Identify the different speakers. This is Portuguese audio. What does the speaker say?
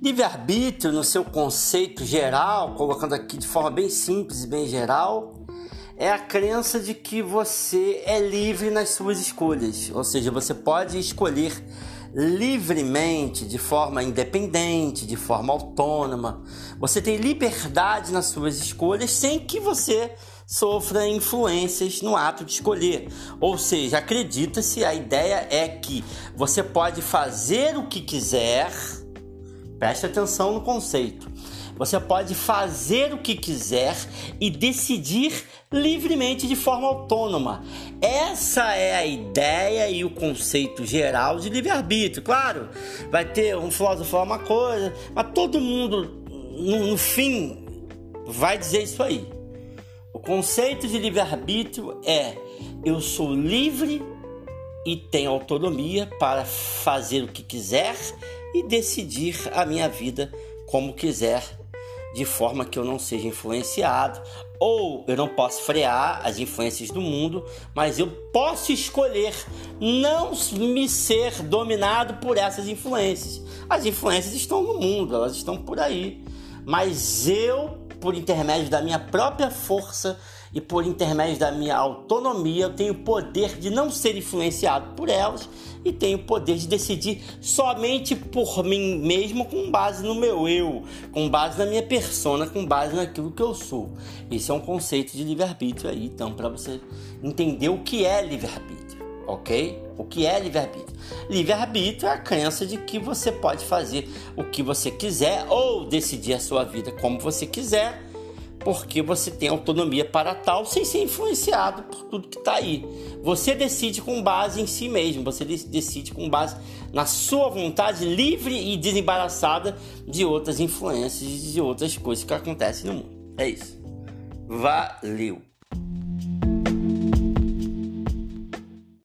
Speaker 1: Livre-arbítrio, no seu conceito geral, colocando aqui de forma bem simples e bem geral, é a crença de que você é livre nas suas escolhas, ou seja, você pode escolher livremente, de forma independente, de forma autônoma. Você tem liberdade nas suas escolhas sem que você sofra influências no ato de escolher. Ou seja, acredita-se, a ideia é que você pode fazer o que quiser. Preste atenção no conceito. Você pode fazer o que quiser e decidir livremente de forma autônoma. Essa é a ideia e o conceito geral de livre-arbítrio. Claro, vai ter um filósofo falar uma coisa, mas todo mundo, no, no fim, vai dizer isso aí. O conceito de livre-arbítrio é eu sou livre e tenho autonomia para fazer o que quiser e decidir a minha vida como quiser de forma que eu não seja influenciado, ou eu não posso frear as influências do mundo, mas eu posso escolher não me ser dominado por essas influências. As influências estão no mundo, elas estão por aí, mas eu, por intermédio da minha própria força, e por intermédio da minha autonomia eu tenho o poder de não ser influenciado por elas e tenho o poder de decidir somente por mim mesmo com base no meu eu, com base na minha persona, com base naquilo que eu sou. Esse é um conceito de livre-arbítrio aí, então, para você entender o que é livre-arbítrio, ok? O que é livre-arbítrio? Livre-arbítrio é a crença de que você pode fazer o que você quiser ou decidir a sua vida como você quiser porque você tem autonomia para tal sem ser influenciado por tudo que está aí. Você decide com base em si mesmo, você decide com base na sua vontade livre e desembaraçada de outras influências e de outras coisas que acontecem no mundo. É isso. Valeu!